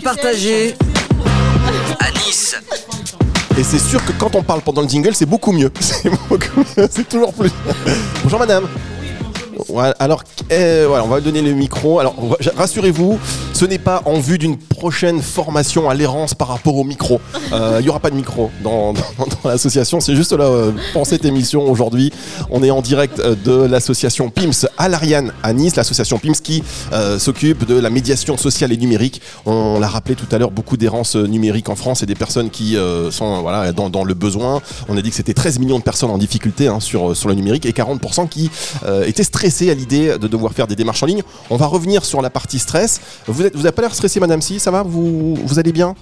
parole partagée à Nice. Et c'est sûr que quand on parle pendant le jingle, c'est beaucoup mieux. C'est toujours plus. Bonjour madame. Alors, voilà, on va donner le micro. Alors, rassurez-vous, ce n'est pas en vue d'une prochaine formation à l'errance par rapport au micro. Euh, Il n'y aura pas de micro dans, l'association. C'est juste là, euh, pour cette émission aujourd'hui, on est en direct euh, de l'association PIMS à l'Ariane à Nice, l'association PIMS qui euh, s'occupe de la médiation sociale et numérique. On l'a rappelé tout à l'heure, beaucoup d'errance euh, numérique en France et des personnes qui sont voilà, dans, le besoin. On a dit que c'était 13 millions de personnes en difficulté hein, sur, sur le numérique et 40% qui étaient stressés à l'idée de devoir faire des démarches en ligne. On va revenir sur la partie stress. N'avez vous avez pas l'air stressé, madame Si, ça va vous, vous allez bien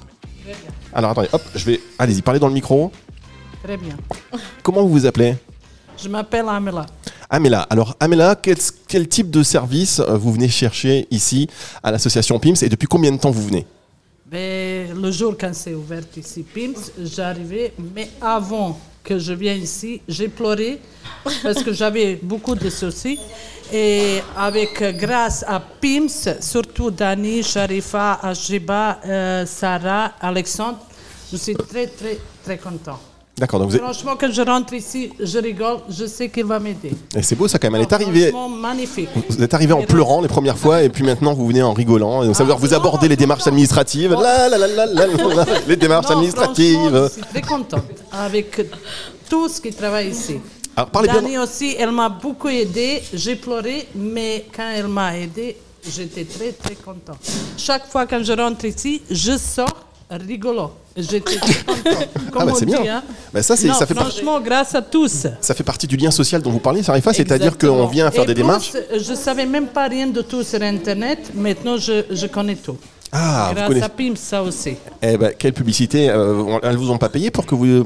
Alors attendez, hop, je vais. Allez-y, parlez dans le micro. Très bien. Comment vous vous appelez? Je m'appelle Amela. Amela. Alors, Amela, quel, quel type de service euh, vous venez chercher ici à l'association PIMS et depuis combien de temps vous venez? Ben, le jour quand c'est ouvert ici, PIMS, j'arrivais, mais avant que je vienne ici, j'ai pleuré parce que j'avais beaucoup de soucis. Et avec, grâce à PIMS, surtout Dani, Sharifa, Ajiba, euh, Sarah, Alexandre, je suis très, très, très content. D'accord, donc vous êtes- Franchement, quand je rentre ici, je rigole, je sais qu'il va m'aider. et c'est beau ça quand même. Elle est arrivée. Franchement, magnifique. Vous êtes arrivé en pleurant les premières fois et puis maintenant vous venez en rigolant. Et donc ça veut dire que vous abordez les démarches administratives. La, la, la, la, la, la, les démarches Non, administratives. Je suis très contente avec tout ce qui travaille ici. Alors parlez bien. Dani aussi, elle m'a beaucoup aidé. J'ai pleuré, mais quand elle m'a aidé, j'étais très très contente. Chaque fois que je rentre ici, je sors rigolo. J'étais. Comme Ah bah, c'est dit, bien. hein? Bah, ça, c'est- Non, ça fait franchement, grâce à tous. Ça fait partie du lien social dont vous parlez, Sarifa, c'est-à-dire qu'on vient faire Et des plus, démarches. Je savais même pas rien de tout sur Internet. Maintenant, je, je connais tout. Ah, vous grâce connaissez. à PIM, ça aussi. Eh ben, quelle publicité euh, Elles vous ont pas payé pour que vous.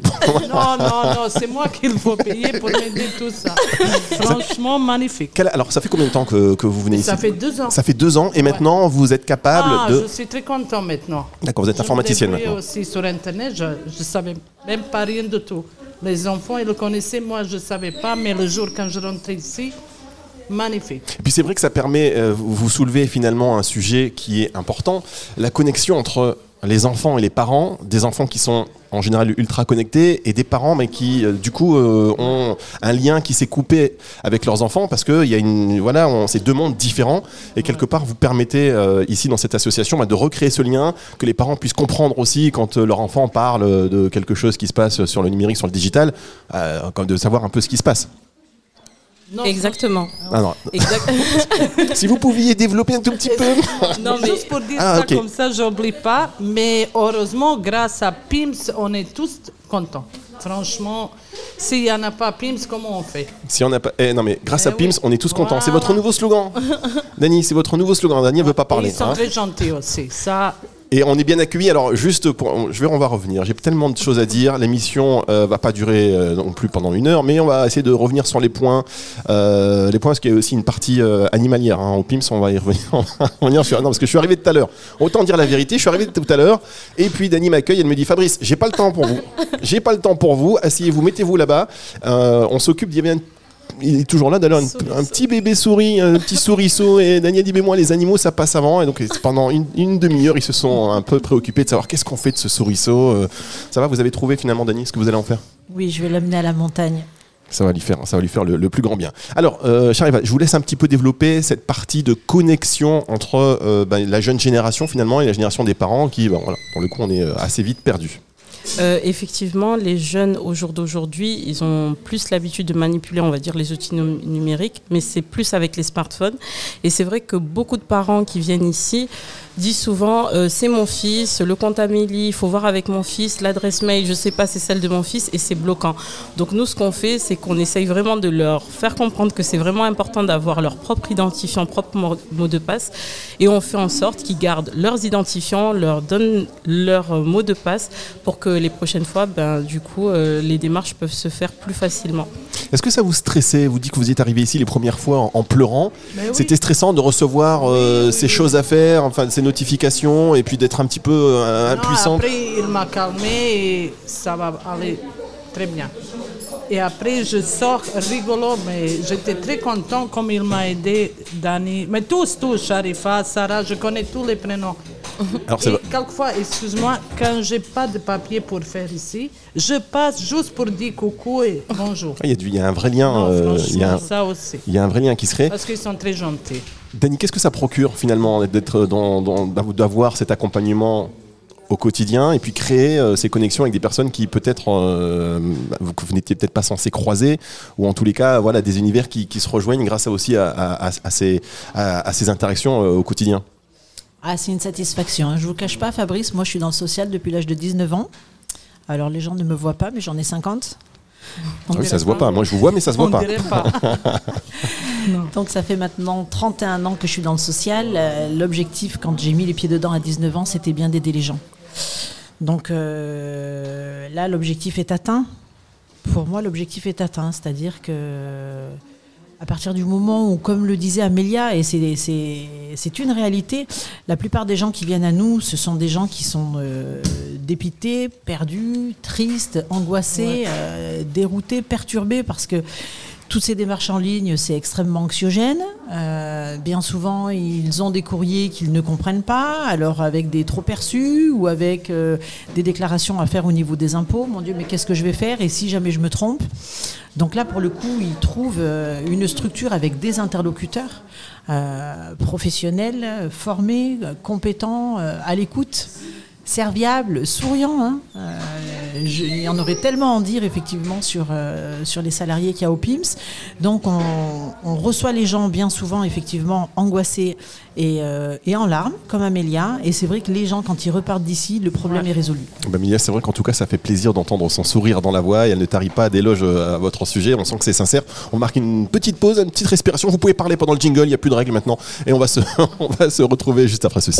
Non, non, non, c'est moi qu'il faut payer pour m'aider tout ça. Franchement, magnifique. Alors, ça fait combien de temps que, que vous venez ici Ça fait deux ans. Ça fait deux ans et maintenant vous êtes capable Ah, de. je suis très content maintenant. D'accord, vous êtes Je informaticienne maintenant. aussi sur Internet, je ne savais même pas rien de tout. Les enfants, ils le connaissaient, moi, je ne savais pas, mais le jour quand je rentrais ici, Et puis c'est vrai que ça permet, euh, vous soulevez finalement un sujet qui est important, la connexion entre les enfants et les parents, des enfants qui sont en général ultra connectés et des parents mais qui euh, du coup euh, ont un lien qui s'est coupé avec leurs enfants parce que il y a une voilà c'est deux mondes différents et quelque part vous permettez euh, ici dans cette association bah, de recréer ce lien que les parents puissent comprendre aussi quand leur enfant parle de quelque chose qui se passe sur le numérique sur le digital de savoir un peu ce qui se passe Non, Exactement. Alors, Exact- si vous pouviez développer un tout petit peu non, mais Juste pour dire Ah, ça comme ça, j'oublie pas. Mais heureusement, grâce à PIMS, on est tous contents. Franchement, s'il n'y en a pas PIMS, comment on fait? Si on n'a pas. Eh, non, mais grâce Eh à Pims, oui. on est tous contents. C'est votre nouveau slogan. Dany, c'est votre nouveau slogan. Dany, elle veut pas parler. Ils sont hein. très gentils aussi. Ça, Et on est bien accueillis. Alors, juste pour. Je vais, on va revenir. J'ai tellement de choses à dire. L'émission euh, va pas durer euh, non plus pendant une heure, mais on va essayer de revenir sur les points. Euh, les points, parce qu'il y a aussi une partie euh, animalière. hein. Au Pims, on va y revenir. On va revenir sur- Non, parce que je suis arrivé tout à l'heure. Autant dire la vérité, je suis arrivé tout à l'heure. Et puis, Dany m'accueille. Elle me dit Fabrice, j'ai pas le temps pour vous. J'ai pas le temps pour vous. Asseyez-vous, mettez-vous là-bas. Euh, on s'occupe. Il y avait un il est toujours là d'ailleurs, un, petit bébé souris, un petit souriceau. Et Daniel dit Mais moi, les animaux, ça passe avant. Et donc, pendant une, une demi-heure, ils se sont un peu préoccupés de savoir qu'est-ce qu'on fait de ce souriceau. Euh, Ça va, vous avez trouvé finalement, Dani, ce que vous allez en faire? Oui, je vais l'amener à la montagne. ça va lui faire, ça va lui faire le, le plus grand bien. Alors, euh, Chariva, je vous laisse un petit peu développer cette partie de connexion entre euh, ben, la jeune génération finalement et la génération des parents qui, ben, voilà, pour le coup, on est euh, assez vite perdu. Euh, effectivement, les jeunes au jour d'aujourd'hui, ils ont plus l'habitude de manipuler, on va dire, les outils num- numériques, mais c'est plus avec les smartphones. Et c'est vrai que beaucoup de parents qui viennent ici disent souvent euh, c'est mon fils, le compte Amélie, il faut voir avec mon fils, l'adresse mail, je sais pas, c'est celle de mon fils et c'est bloquant. Donc nous, ce qu'on fait, c'est qu'on essaye vraiment de leur faire comprendre que c'est vraiment important d'avoir leur propre identifiant, propre mo- mot de passe, et on fait en sorte qu'ils gardent leurs identifiants, leur donnent leur euh, mot de passe pour que les prochaines fois, ben, du coup, euh, les démarches peuvent se faire plus facilement. Est-ce que ça vous stressait Vous dites que vous êtes arrivé ici les premières fois en, en pleurant? Oui. C'était stressant de recevoir euh, ces choses à faire, enfin ces notifications, et puis d'être un petit peu euh, Non, impuissante. après, il m'a calmé et ça va aller très bien. Et après, je sors rigolo, mais j'étais très content comme il m'a aidé, Dani. Mais tous, tous, Sharifa, Sarah, je connais tous les prénoms. Alors Et quelquefois, excuse-moi, quand j'ai pas de papier pour faire ici, je passe juste pour dire coucou et bonjour. Il y, a du- il y a un vrai lien. Non, euh, il, y a un, ça aussi. il y a un vrai lien qui se crée. Parce qu'ils sont très gentils. Dani, qu'est-ce que ça procure finalement d'être dans, dans- d'avoir cet accompagnement au quotidien et puis créer euh, ces connexions avec des personnes qui peut-être euh, vous, que vous n'étiez peut-être pas censé croiser ou en tous les cas voilà des univers qui, qui se rejoignent grâce à aussi à, à- à- à ces, à- ces interactions euh, au quotidien? Ah, c'est une satisfaction. hein. Je vous cache pas, Fabrice, moi je suis dans le social depuis l'âge de 19 ans. Alors les gens ne me voient pas, mais j'en ai 50. Ah oui, ça se voit pas. Moi je vous vois mais ça se voit On pas. Donc ça fait maintenant 31 ans que je suis dans le social. Euh, L'objectif, quand j'ai mis les pieds dedans à 19 ans, c'était bien d'aider les gens. Donc euh, là, l'objectif est atteint. Pour moi, l'objectif est atteint. C'est-à-dire que à partir du moment où, comme le disait Amélia, et c'est une réalité, la plupart des gens qui viennent à nous, ce sont des gens qui sont euh, dépités, perdus, tristes, angoissés, euh, déroutés, perturbés, parce que toutes ces démarches en ligne, c'est extrêmement anxiogène. Euh, bien souvent, ils ont des courriers qu'ils ne comprennent pas, alors avec des trop perçus ou avec euh, des déclarations à faire au niveau des impôts. Mon Dieu, mais qu'est-ce que je vais faire? Et si jamais je me trompe? Donc là, pour le coup, ils trouvent euh, une structure avec des interlocuteurs professionnels, formés, compétents, à l'écoute serviable, souriant. hein. Je- il y en aurait tellement à en dire effectivement sur, euh, sur les salariés qu'il y a au PIMS. Donc on, on reçoit les gens bien souvent effectivement angoissés et, euh, et en larmes, comme Amélia. Et c'est vrai que les gens, quand ils repartent d'ici, le problème est résolu. Bah, Milia, c'est vrai qu'en tout cas, ça fait plaisir d'entendre son sourire dans la voix et elle ne tarit pas d'éloges euh, à votre sujet. On sent que c'est sincère. On marque une petite pause, une petite respiration. Vous pouvez parler pendant le jingle, il n'y a plus de règles maintenant. Et on va se, on va se retrouver juste après ceci.